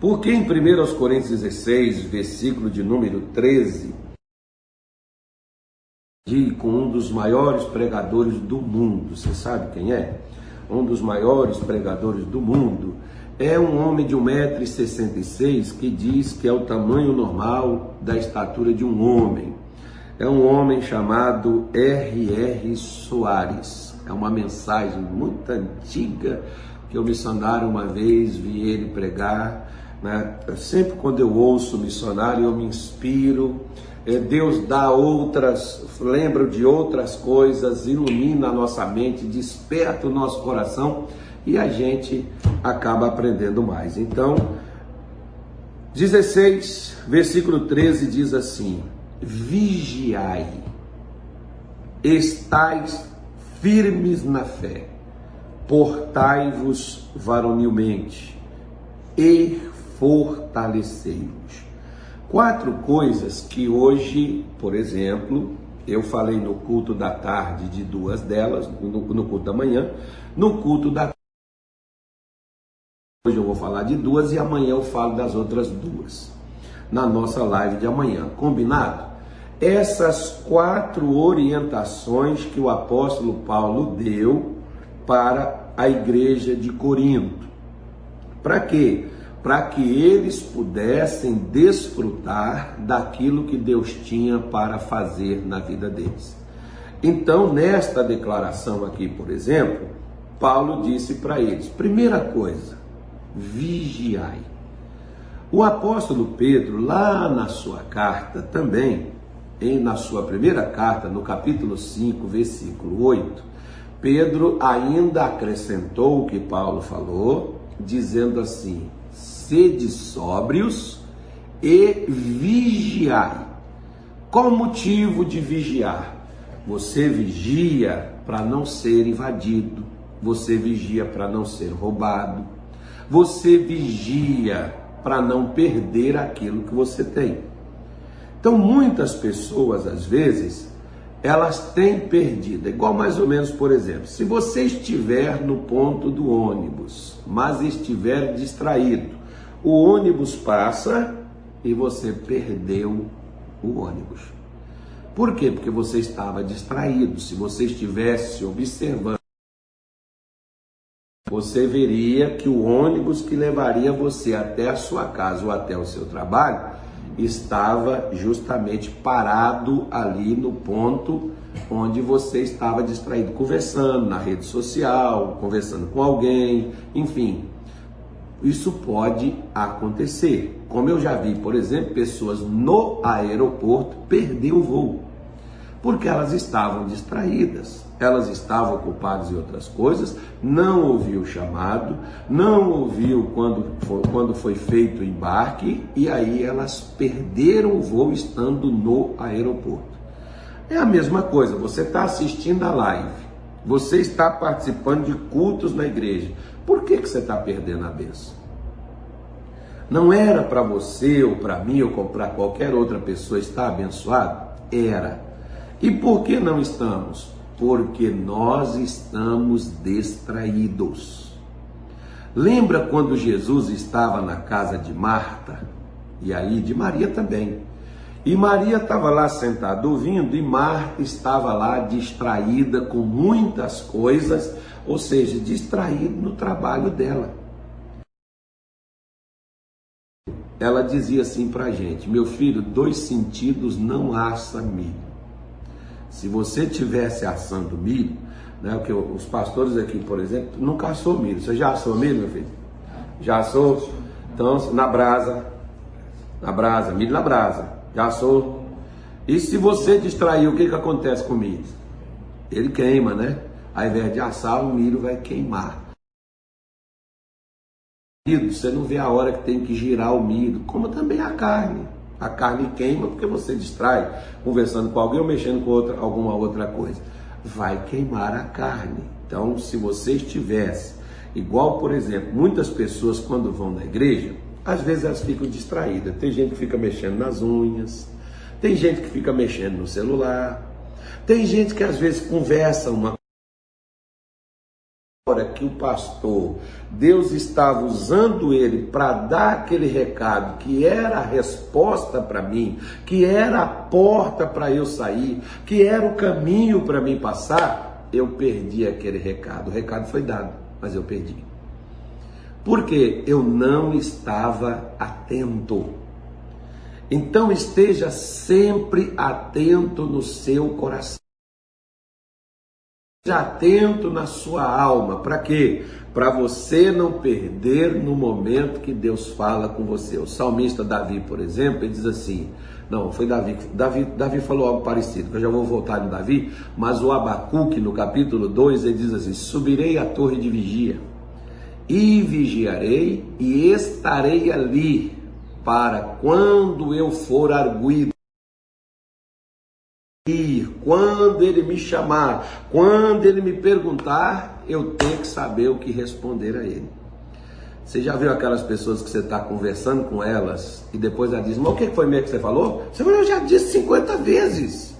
Porque em 1 Coríntios 16, versículo de número 13, com um dos maiores pregadores do mundo. Você sabe quem é? Um dos maiores pregadores do mundo. É um homem de 1,66m que diz que é o tamanho normal da estatura de um homem. É um homem chamado R.R. Soares. É uma mensagem muito antiga que o missionário uma vez vi ele pregar. Né? Sempre quando eu ouço missionário eu me inspiro. É, Deus dá outras, lembra de outras coisas, ilumina a nossa mente, desperta o nosso coração e a gente acaba aprendendo mais. Então, 16, versículo 13 diz assim: Vigiai, estais firmes na fé, portai-vos varonilmente e fortalecei-vos. Quatro coisas que hoje, por exemplo, eu falei no culto da tarde de duas delas, no, no culto da manhã, no culto da Hoje eu vou falar de duas e amanhã eu falo das outras duas. Na nossa live de amanhã, combinado? Essas quatro orientações que o apóstolo Paulo deu para a igreja de Corinto. Para quê? Para que eles pudessem desfrutar daquilo que Deus tinha para fazer na vida deles. Então, nesta declaração aqui, por exemplo, Paulo disse para eles: primeira coisa, vigiai. O apóstolo Pedro, lá na sua carta também, em na sua primeira carta, no capítulo 5, versículo 8, Pedro ainda acrescentou o que Paulo falou, dizendo assim: sede sóbrios e vigiai. Qual o motivo de vigiar? Você vigia para não ser invadido, você vigia para não ser roubado, você vigia para não perder aquilo que você tem. Então, muitas pessoas, às vezes, elas têm perdido. Igual mais ou menos, por exemplo, se você estiver no ponto do ônibus, mas estiver distraído, o ônibus passa e você perdeu o ônibus. Por quê? Porque você estava distraído. Se você estivesse observando, você veria que o ônibus que levaria você até a sua casa ou até o seu trabalho estava justamente parado ali no ponto onde você estava distraído, conversando na rede social, conversando com alguém, enfim, isso pode acontecer. Como eu já vi, por exemplo, pessoas no aeroporto perder o voo, porque elas estavam distraídas, elas estavam ocupadas em outras coisas, não ouviu o chamado, não ouviu quando foi, quando foi feito o embarque e aí elas perderam o voo estando no aeroporto. É a mesma coisa, você está assistindo a live, você está participando de cultos na igreja, por que, que você está perdendo a benção? Não era para você ou para mim ou para qualquer outra pessoa estar abençoado? Era. E por que não estamos? Porque nós estamos distraídos. Lembra quando Jesus estava na casa de Marta? E aí de Maria também. E Maria estava lá sentada ouvindo, e Marta estava lá distraída com muitas coisas, ou seja, distraída no trabalho dela. Ela dizia assim para a gente: meu filho, dois sentidos não assa milho. Se você tivesse assando milho, né, o que os pastores aqui, por exemplo, nunca assou milho. Você já assou milho, meu filho? Já assou? Então, na brasa, na brasa, milho na brasa. Já sou. E se você distrair, o que, que acontece com o milho? Ele queima, né? Ao invés de assar, o milho vai queimar. Você não vê a hora que tem que girar o milho, como também a carne. A carne queima porque você distrai, conversando com alguém ou mexendo com outra, alguma outra coisa. Vai queimar a carne. Então, se você estivesse igual, por exemplo, muitas pessoas quando vão na igreja, às vezes elas ficam distraídas. Tem gente que fica mexendo nas unhas, tem gente que fica mexendo no celular, tem gente que às vezes conversa uma hora que o pastor, Deus estava usando ele para dar aquele recado que era a resposta para mim, que era a porta para eu sair, que era o caminho para mim passar, eu perdi aquele recado. O recado foi dado, mas eu perdi. Porque eu não estava atento. Então esteja sempre atento no seu coração atento na sua alma. Para quê? Para você não perder no momento que Deus fala com você. O salmista Davi, por exemplo, ele diz assim: não, foi Davi. Davi, Davi falou algo parecido, que eu já vou voltar no Davi, mas o Abacuque, no capítulo 2, ele diz assim: Subirei à torre de vigia, e vigiarei, e estarei ali, para quando eu for arguído quando ele me chamar, quando ele me perguntar, eu tenho que saber o que responder a ele. Você já viu aquelas pessoas que você está conversando com elas e depois ela diz, mas o que foi mesmo que você falou? Você falou, eu já disse 50 vezes.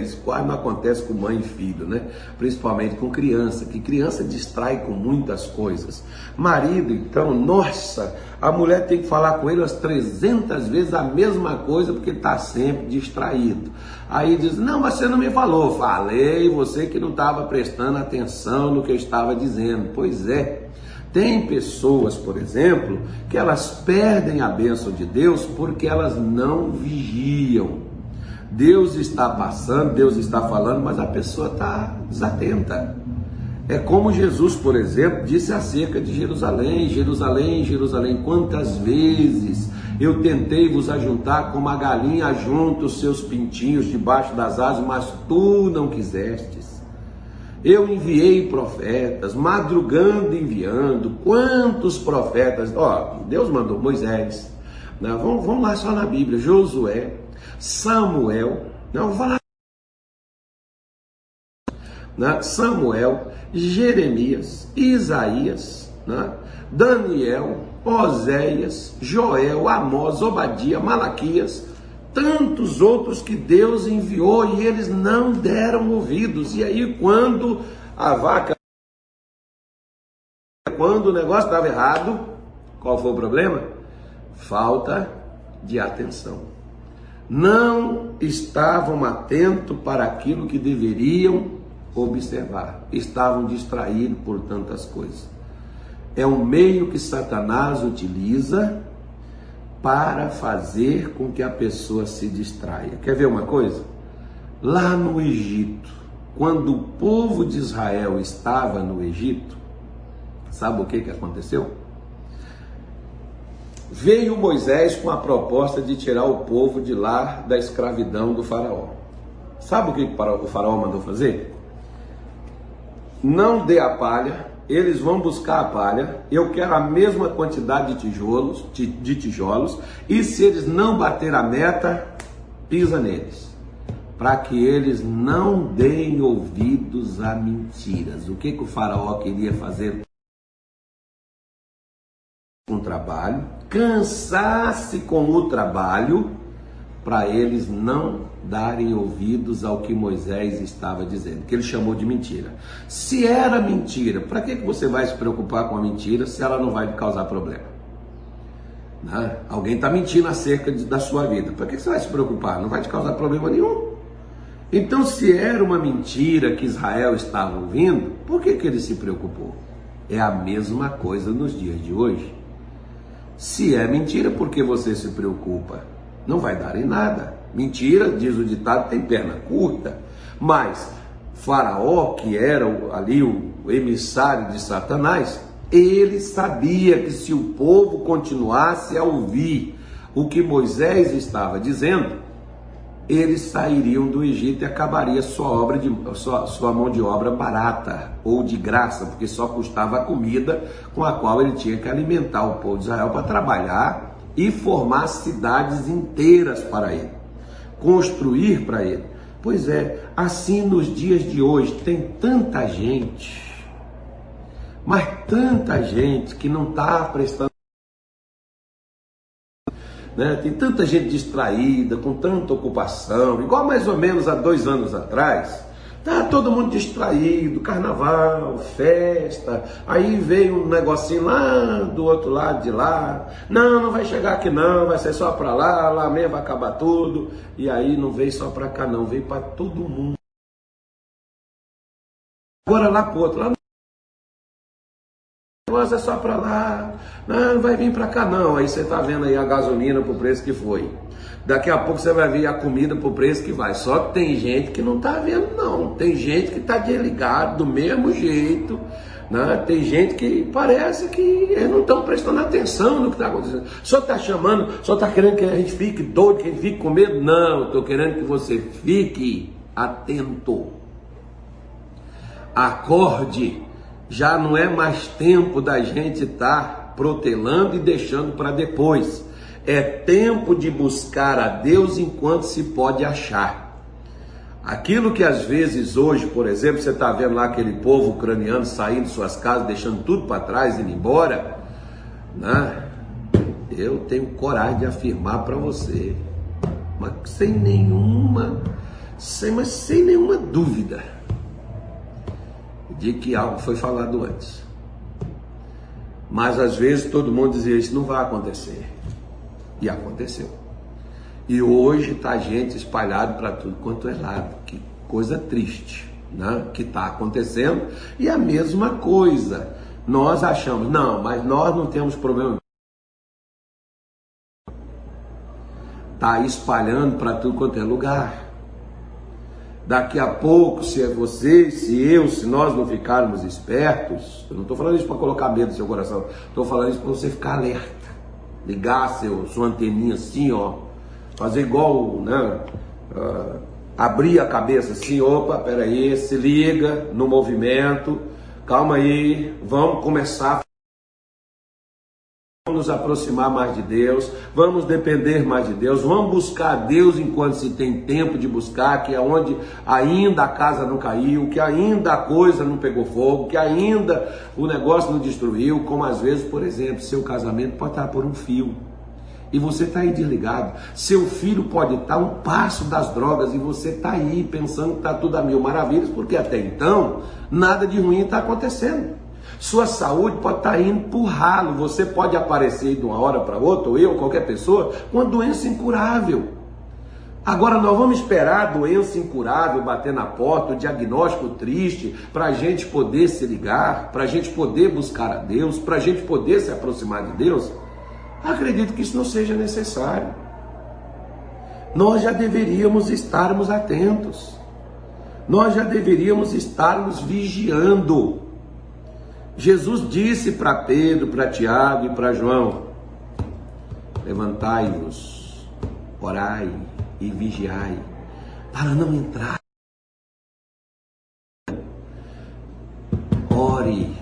Isso quase não acontece com mãe e filho, né? Principalmente com criança, que criança distrai com muitas coisas. Marido, então, nossa, a mulher tem que falar com ele umas 300 vezes a mesma coisa porque está sempre distraído. Aí diz: Não, mas você não me falou. Falei, você que não estava prestando atenção no que eu estava dizendo. Pois é. Tem pessoas, por exemplo, que elas perdem a bênção de Deus porque elas não vigiam. Deus está passando, Deus está falando, mas a pessoa está desatenta. É como Jesus, por exemplo, disse acerca de Jerusalém: Jerusalém, Jerusalém, quantas vezes eu tentei vos ajuntar como a galinha junta os seus pintinhos debaixo das asas, mas tu não quisestes. Eu enviei profetas, madrugando enviando. Quantos profetas? Ó, Deus mandou Moisés. Né? Vamos, vamos lá só na Bíblia: Josué, Samuel, não, falar. Né? Samuel, Jeremias, Isaías, né? Daniel, Oséias, Joel, Amós, Obadia, Malaquias, tantos outros que Deus enviou e eles não deram ouvidos. E aí, quando a vaca, quando o negócio estava errado, qual foi o problema? Falta de atenção não estavam atentos para aquilo que deveriam observar, estavam distraídos por tantas coisas. É um meio que Satanás utiliza para fazer com que a pessoa se distraia. Quer ver uma coisa? Lá no Egito, quando o povo de Israel estava no Egito, sabe o que, que aconteceu? Veio Moisés com a proposta de tirar o povo de lá da escravidão do faraó. Sabe o que o faraó mandou fazer? Não dê a palha, eles vão buscar a palha, eu quero a mesma quantidade de tijolos, de tijolos, e se eles não bater a meta, pisa neles, para que eles não deem ouvidos a mentiras. O que, que o faraó queria fazer com o trabalho, cansasse com o trabalho, para eles não darem ouvidos ao que Moisés estava dizendo, que ele chamou de mentira. Se era mentira, para que você vai se preocupar com a mentira se ela não vai causar problema? Né? Alguém está mentindo acerca de, da sua vida, para que você vai se preocupar? Não vai te causar problema nenhum. Então, se era uma mentira que Israel estava ouvindo, por que, que ele se preocupou? É a mesma coisa nos dias de hoje. Se é mentira, por que você se preocupa? Não vai dar em nada. Mentira, diz o ditado, tem perna curta. Mas Faraó, que era ali o emissário de Satanás, ele sabia que se o povo continuasse a ouvir o que Moisés estava dizendo, eles sairiam do Egito e acabaria sua obra de sua, sua mão de obra barata ou de graça, porque só custava a comida com a qual ele tinha que alimentar o povo de Israel para trabalhar e formar cidades inteiras para ele, construir para ele. Pois é, assim nos dias de hoje tem tanta gente, mas tanta gente que não está prestando né? Tem tanta gente distraída, com tanta ocupação, igual mais ou menos há dois anos atrás, Tá todo mundo distraído, carnaval, festa. Aí veio um negocinho lá do outro lado de lá. Não, não vai chegar aqui não, vai ser só para lá, lá mesmo vai acabar tudo. E aí não veio só para cá não, veio para todo mundo. Agora lá pro outro, lá negócio é só para lá, não, vai vir para cá não. Aí você tá vendo aí a gasolina pro preço que foi. Daqui a pouco você vai ver a comida pro preço que vai. Só que tem gente que não tá vendo não. Tem gente que tá desligado do mesmo jeito. Né? Tem gente que parece que eles não estão prestando atenção no que está acontecendo. Só está chamando, só está querendo que a gente fique doido, que a gente fique com medo. Não, estou querendo que você fique atento. Acorde já não é mais tempo da gente estar tá protelando e deixando para depois. É tempo de buscar a Deus enquanto se pode achar. Aquilo que às vezes hoje, por exemplo, você está vendo lá aquele povo ucraniano saindo de suas casas, deixando tudo para trás, indo embora, né? Eu tenho coragem de afirmar para você, mas sem nenhuma, sem, mas sem nenhuma dúvida de que algo foi falado antes. Mas às vezes todo mundo dizia: Isso não vai acontecer. E aconteceu. E hoje está gente espalhado para tudo quanto é lado. Que coisa triste né? que está acontecendo. E a mesma coisa. Nós achamos, não, mas nós não temos problema. Está espalhando para tudo quanto é lugar. Daqui a pouco, se é você, se eu, se nós não ficarmos espertos, eu não estou falando isso para colocar medo no seu coração, estou falando isso para você ficar alerta, ligar seu, sua anteninha assim, ó, fazer igual, né? Uh, abrir a cabeça assim, opa, peraí, se liga no movimento, calma aí, vamos começar nos aproximar mais de Deus, vamos depender mais de Deus, vamos buscar Deus enquanto se tem tempo de buscar, que é onde ainda a casa não caiu, que ainda a coisa não pegou fogo, que ainda o negócio não destruiu, como às vezes, por exemplo, seu casamento pode estar por um fio. E você está aí desligado. Seu filho pode estar um passo das drogas e você está aí pensando que está tudo a mil maravilhas, porque até então nada de ruim está acontecendo. Sua saúde pode estar indo por ralo. Você pode aparecer de uma hora para outra, ou eu, qualquer pessoa, com uma doença incurável. Agora nós vamos esperar a doença incurável bater na porta, o diagnóstico triste, para a gente poder se ligar, para a gente poder buscar a Deus, para a gente poder se aproximar de Deus? Acredito que isso não seja necessário. Nós já deveríamos estarmos atentos. Nós já deveríamos estarmos vigiando. Jesus disse para Pedro, para Tiago e para João: Levantai-vos, orai e vigiai, para não entrar. Ore,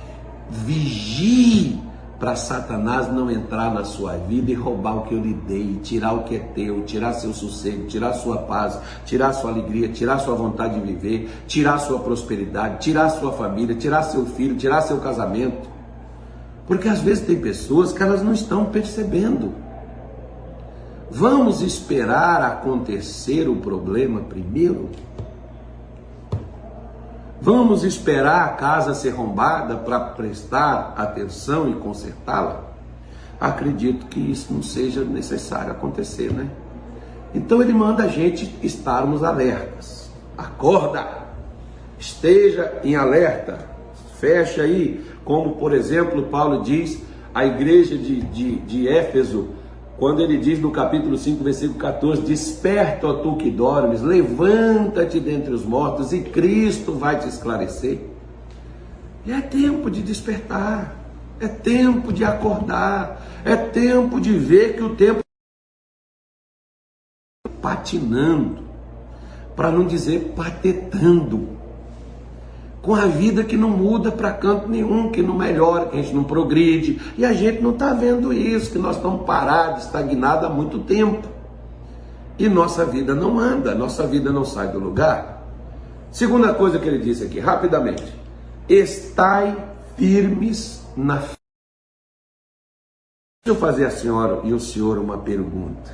vigie para Satanás não entrar na sua vida e roubar o que eu lhe dei, tirar o que é teu, tirar seu sossego, tirar sua paz, tirar sua alegria, tirar sua vontade de viver, tirar sua prosperidade, tirar sua família, tirar seu filho, tirar seu casamento. Porque às vezes tem pessoas que elas não estão percebendo. Vamos esperar acontecer o problema primeiro? Vamos esperar a casa ser rombada para prestar atenção e consertá-la? Acredito que isso não seja necessário acontecer, né? Então ele manda a gente estarmos alertas. Acorda! Esteja em alerta. Fecha aí, como por exemplo Paulo diz, a igreja de, de, de Éfeso quando ele diz no capítulo 5, versículo 14: Desperta, ó tu que dormes, levanta-te dentre os mortos e Cristo vai te esclarecer. E é tempo de despertar, é tempo de acordar, é tempo de ver que o tempo patinando, para não dizer patetando com a vida que não muda para canto nenhum, que não melhora, que a gente não progride. E a gente não está vendo isso, que nós estamos parados, estagnados há muito tempo. E nossa vida não anda, nossa vida não sai do lugar. Segunda coisa que ele disse aqui, rapidamente: estai firmes na fé. Deixa eu fazer a senhora e o senhor uma pergunta.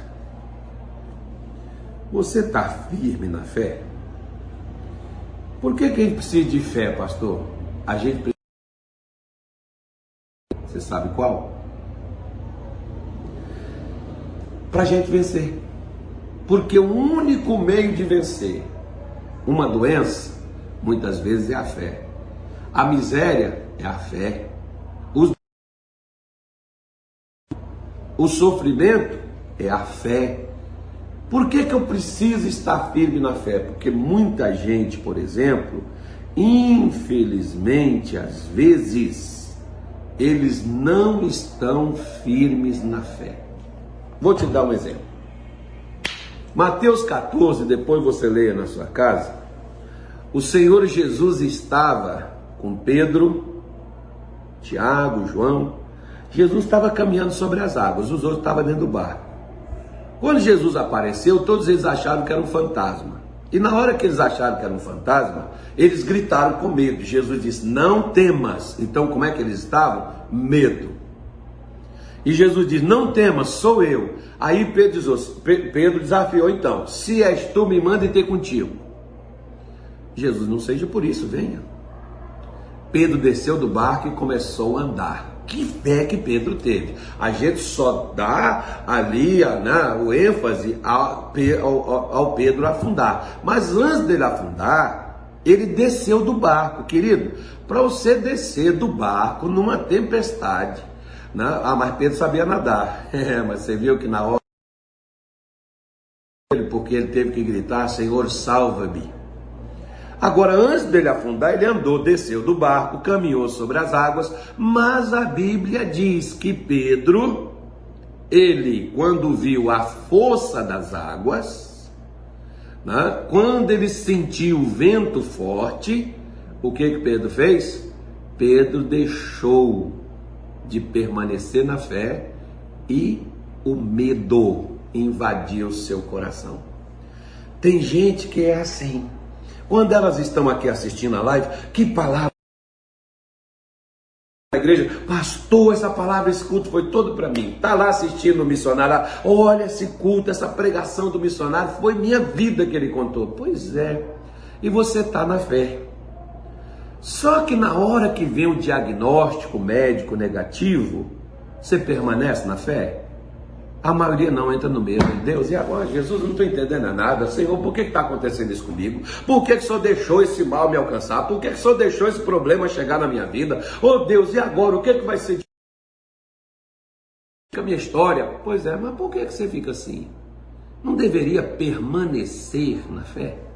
Você está firme na fé? Por que, que a gente precisa de fé, pastor? A gente precisa. Você sabe qual? Para a gente vencer. Porque o único meio de vencer uma doença, muitas vezes, é a fé. A miséria é a fé. Os... O sofrimento é a fé. Por que, que eu preciso estar firme na fé? Porque muita gente, por exemplo, infelizmente, às vezes, eles não estão firmes na fé. Vou te dar um exemplo. Mateus 14, depois você leia na sua casa. O Senhor Jesus estava com Pedro, Tiago, João. Jesus estava caminhando sobre as águas, os outros estavam dentro do barco. Quando Jesus apareceu, todos eles acharam que era um fantasma. E na hora que eles acharam que era um fantasma, eles gritaram com medo. Jesus disse: Não temas. Então, como é que eles estavam? Medo. E Jesus diz: Não temas, sou eu. Aí Pedro, Pedro desafiou então: Se és tu, me manda ter contigo. Jesus, não seja por isso, venha. Pedro desceu do barco e começou a andar. Que fé que Pedro teve. A gente só dá ali né, o ênfase ao, ao, ao Pedro afundar. Mas antes dele afundar, ele desceu do barco, querido. Para você descer do barco numa tempestade. Né? Ah, mas Pedro sabia nadar. É, mas você viu que na hora. Porque ele teve que gritar: Senhor, salva-me. Agora, antes dele afundar, ele andou, desceu do barco, caminhou sobre as águas, mas a Bíblia diz que Pedro, ele, quando viu a força das águas, né, quando ele sentiu o vento forte, o que que Pedro fez? Pedro deixou de permanecer na fé e o medo invadiu seu coração. Tem gente que é assim. Quando elas estão aqui assistindo a live, que palavra a igreja, pastor, essa palavra, esse culto foi todo para mim. Tá lá assistindo o missionário, olha esse culto, essa pregação do missionário, foi minha vida que ele contou. Pois é, e você tá na fé. Só que na hora que vem o diagnóstico médico negativo, você permanece na fé? A maioria não entra no medo. Deus, e agora, Jesus, não estou entendendo nada. Senhor, por que está acontecendo isso comigo? Por que, que o Senhor deixou esse mal me alcançar? Por que, que o Senhor deixou esse problema chegar na minha vida? Oh Deus, e agora? O que, que vai ser de a minha história? Pois é, mas por que, que você fica assim? Não deveria permanecer na fé?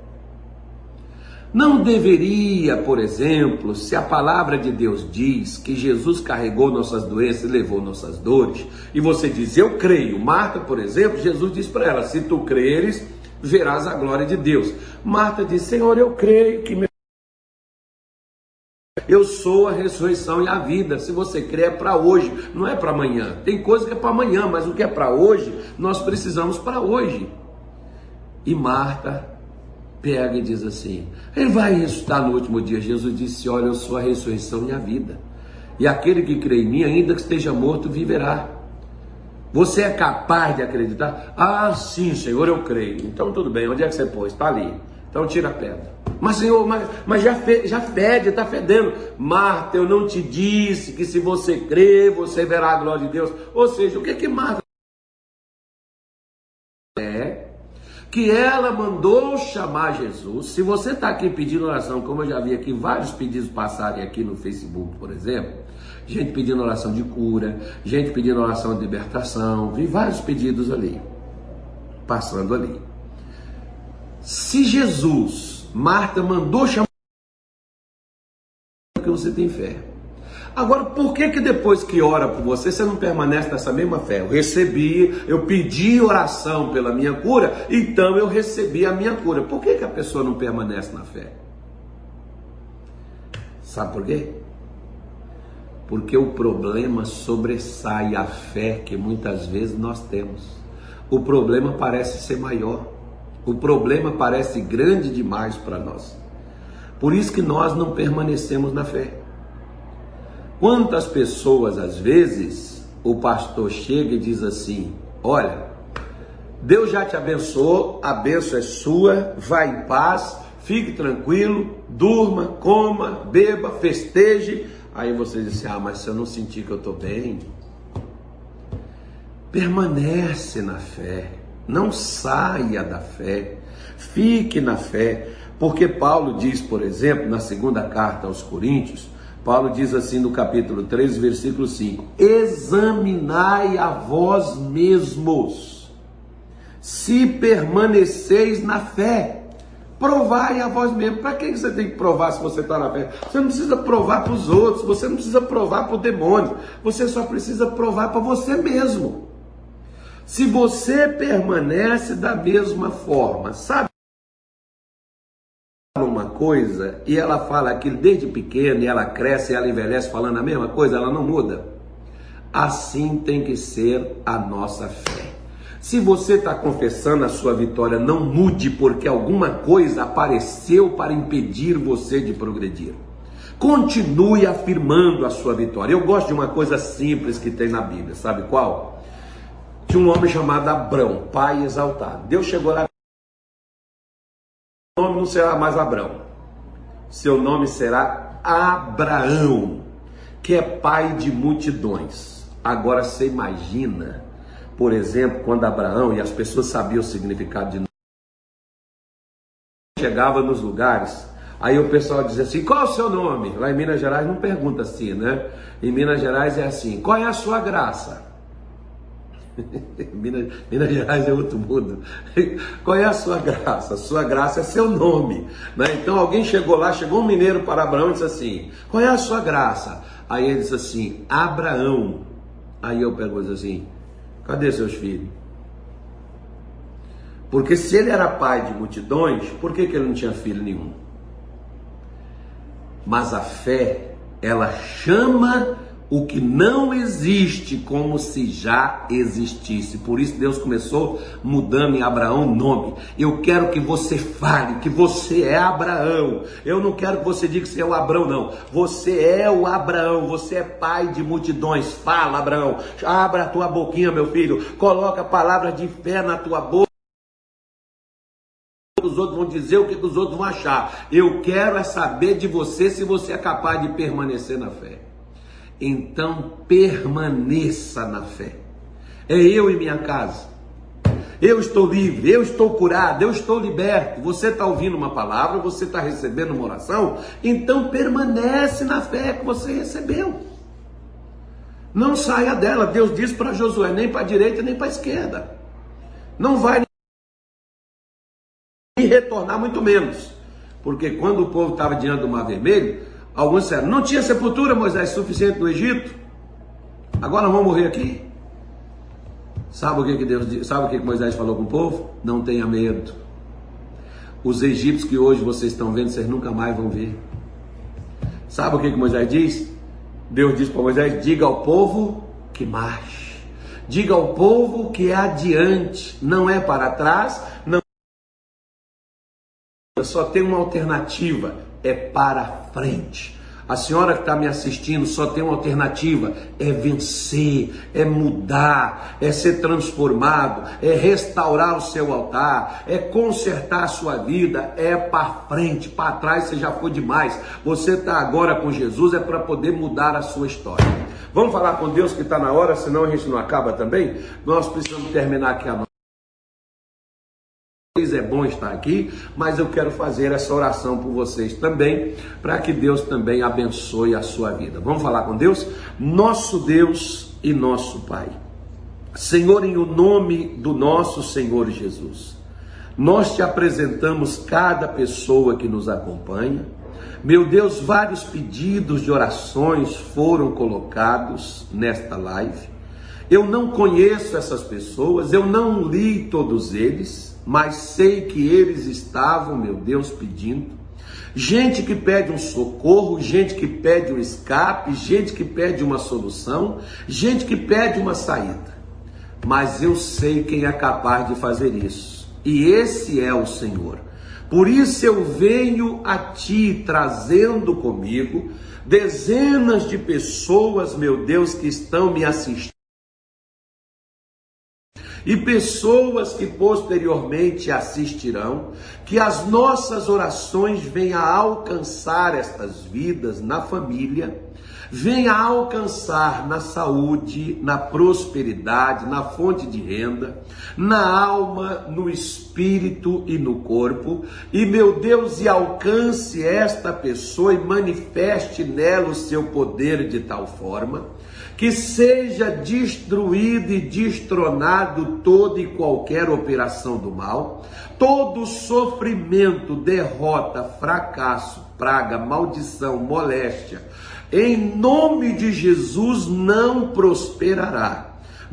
Não deveria, por exemplo, se a palavra de Deus diz que Jesus carregou nossas doenças e levou nossas dores, e você diz, eu creio. Marta, por exemplo, Jesus diz para ela: se tu creres, verás a glória de Deus. Marta diz: Senhor, eu creio que meu. Eu sou a ressurreição e a vida. Se você crê, é para hoje, não é para amanhã. Tem coisa que é para amanhã, mas o que é para hoje, nós precisamos para hoje. E Marta pega e diz assim: Ele vai ressuscitar no último dia. Jesus disse: Olha, eu sou a ressurreição e a vida. E aquele que crê em mim, ainda que esteja morto, viverá. Você é capaz de acreditar? Ah, sim, Senhor, eu creio. Então tudo bem, onde é que você pôs? Está ali. Então tira a pedra. Mas, Senhor, mas, mas já, fe, já fede, está fedendo. Marta, eu não te disse que se você crer, você verá a glória de Deus. Ou seja, o que que Marta que ela mandou chamar Jesus. Se você está aqui pedindo oração, como eu já vi aqui vários pedidos passarem aqui no Facebook, por exemplo, gente pedindo oração de cura, gente pedindo oração de libertação, vi vários pedidos ali, passando ali. Se Jesus, Marta mandou chamar, porque você tem fé. Agora, por que que depois que ora por você, você não permanece nessa mesma fé? Eu recebi, eu pedi oração pela minha cura, então eu recebi a minha cura. Por que que a pessoa não permanece na fé? Sabe por quê? Porque o problema sobressai a fé que muitas vezes nós temos. O problema parece ser maior. O problema parece grande demais para nós. Por isso que nós não permanecemos na fé. Quantas pessoas, às vezes, o pastor chega e diz assim: Olha, Deus já te abençoou, a benção é sua, vá em paz, fique tranquilo, durma, coma, beba, festeje. Aí você diz assim: Ah, mas se eu não sentir que eu estou bem, permanece na fé, não saia da fé, fique na fé, porque Paulo diz, por exemplo, na segunda carta aos Coríntios, Paulo diz assim no capítulo 3, versículo 5: Examinai a vós mesmos, se permaneceis na fé. Provai a vós mesmos. Para que você tem que provar se você está na fé? Você não precisa provar para os outros, você não precisa provar para o demônio, você só precisa provar para você mesmo. Se você permanece da mesma forma, sabe? Uma coisa e ela fala aquilo desde pequena e ela cresce e ela envelhece falando a mesma coisa, ela não muda. Assim tem que ser a nossa fé. Se você está confessando a sua vitória, não mude porque alguma coisa apareceu para impedir você de progredir. Continue afirmando a sua vitória. Eu gosto de uma coisa simples que tem na Bíblia, sabe qual? de um homem chamado Abrão, pai exaltado. Deus chegou lá. Nome não será mais Abrão. Seu nome será Abraão, que é pai de multidões. Agora você imagina, por exemplo, quando Abraão e as pessoas sabiam o significado de nome, chegava nos lugares, aí o pessoal dizia assim: qual é o seu nome? Lá em Minas Gerais não pergunta assim, né? Em Minas Gerais é assim: qual é a sua graça? Minas, Minas Gerais é outro mundo. Qual é a sua graça? A sua graça é seu nome. Né? Então alguém chegou lá, chegou um mineiro para Abraão e disse assim: Qual é a sua graça? Aí ele disse assim: Abraão. Aí eu pergunto assim: Cadê seus filhos? Porque se ele era pai de multidões, por que, que ele não tinha filho nenhum? Mas a fé, ela chama o que não existe como se já existisse. Por isso Deus começou mudando em Abraão o nome. Eu quero que você fale que você é Abraão. Eu não quero que você diga que você é o Abraão, não. Você é o Abraão, você é pai de multidões. Fala, Abraão. Abra a tua boquinha, meu filho. Coloca palavras de fé na tua boca os outros vão dizer, o que os outros vão achar. Eu quero é saber de você se você é capaz de permanecer na fé então permaneça na fé. É eu e minha casa. Eu estou livre, eu estou curado, eu estou liberto. Você está ouvindo uma palavra, você está recebendo uma oração, então permanece na fé que você recebeu. Não saia dela. Deus disse para Josué: nem para a direita nem para a esquerda. Não vai retornar, muito menos. Porque quando o povo estava diante do Mar Vermelho, Alguns disseram, não tinha sepultura, Moisés, suficiente no Egito? Agora vamos morrer aqui? Sabe o que, que Deus sabe o que, que Moisés falou com o povo? Não tenha medo. Os egípcios que hoje vocês estão vendo, vocês nunca mais vão ver. Sabe o que, que Moisés diz? Deus diz para Moisés: diga ao povo que marche. Diga ao povo que é adiante, não é para trás, não só tem uma alternativa é para frente. A senhora que está me assistindo só tem uma alternativa: é vencer, é mudar, é ser transformado, é restaurar o seu altar, é consertar a sua vida, é para frente, para trás você já foi demais. Você está agora com Jesus é para poder mudar a sua história. Vamos falar com Deus que está na hora, senão a gente não acaba também. Nós precisamos terminar aqui a nossa é bom estar aqui, mas eu quero fazer essa oração por vocês também, para que Deus também abençoe a sua vida. Vamos falar com Deus? Nosso Deus e nosso Pai. Senhor, em o nome do nosso Senhor Jesus, nós te apresentamos cada pessoa que nos acompanha. Meu Deus, vários pedidos de orações foram colocados nesta live. Eu não conheço essas pessoas, eu não li todos eles mas sei que eles estavam, meu Deus, pedindo. Gente que pede um socorro, gente que pede um escape, gente que pede uma solução, gente que pede uma saída. Mas eu sei quem é capaz de fazer isso. E esse é o Senhor. Por isso eu venho a ti trazendo comigo dezenas de pessoas, meu Deus, que estão me assistindo e pessoas que posteriormente assistirão, que as nossas orações venham a alcançar estas vidas na família, venha a alcançar na saúde, na prosperidade, na fonte de renda, na alma, no espírito e no corpo. E meu Deus, e alcance esta pessoa e manifeste nela o seu poder de tal forma que seja destruído e destronado toda e qualquer operação do mal, todo sofrimento, derrota, fracasso, praga, maldição, moléstia, em nome de Jesus não prosperará.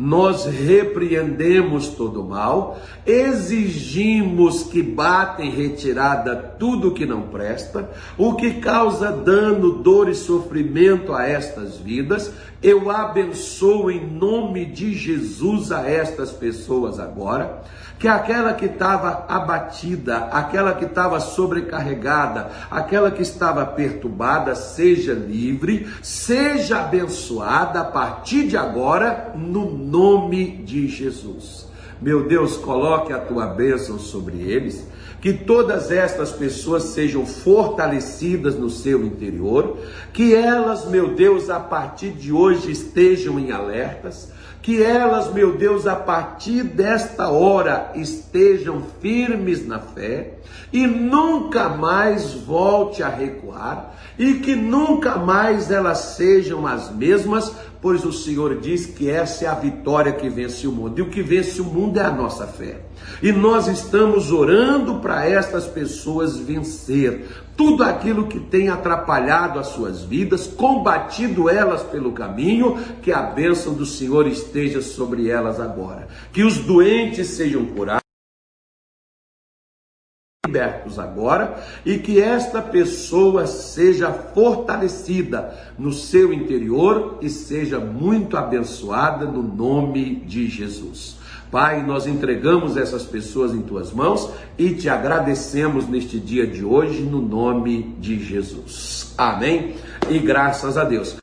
Nós repreendemos todo mal, exigimos que bata em retirada tudo que não presta, o que causa dano, dor e sofrimento a estas vidas. Eu abençoo em nome de Jesus a estas pessoas agora que aquela que estava abatida, aquela que estava sobrecarregada, aquela que estava perturbada, seja livre, seja abençoada a partir de agora, no nome de Jesus. Meu Deus, coloque a tua bênção sobre eles, que todas estas pessoas sejam fortalecidas no seu interior, que elas, meu Deus, a partir de hoje estejam em alertas, que elas, meu Deus, a partir desta hora estejam firmes na fé e nunca mais volte a recuar e que nunca mais elas sejam as mesmas, pois o Senhor diz que essa é a vitória que vence o mundo e o que vence o mundo é a nossa fé. E nós estamos orando para estas pessoas vencer tudo aquilo que tem atrapalhado as suas vidas, combatido elas pelo caminho, que a bênção do Senhor esteja sobre elas agora. Que os doentes sejam curados libertos agora e que esta pessoa seja fortalecida no seu interior e seja muito abençoada no nome de Jesus. Pai, nós entregamos essas pessoas em tuas mãos e te agradecemos neste dia de hoje no nome de Jesus. Amém. E graças a Deus.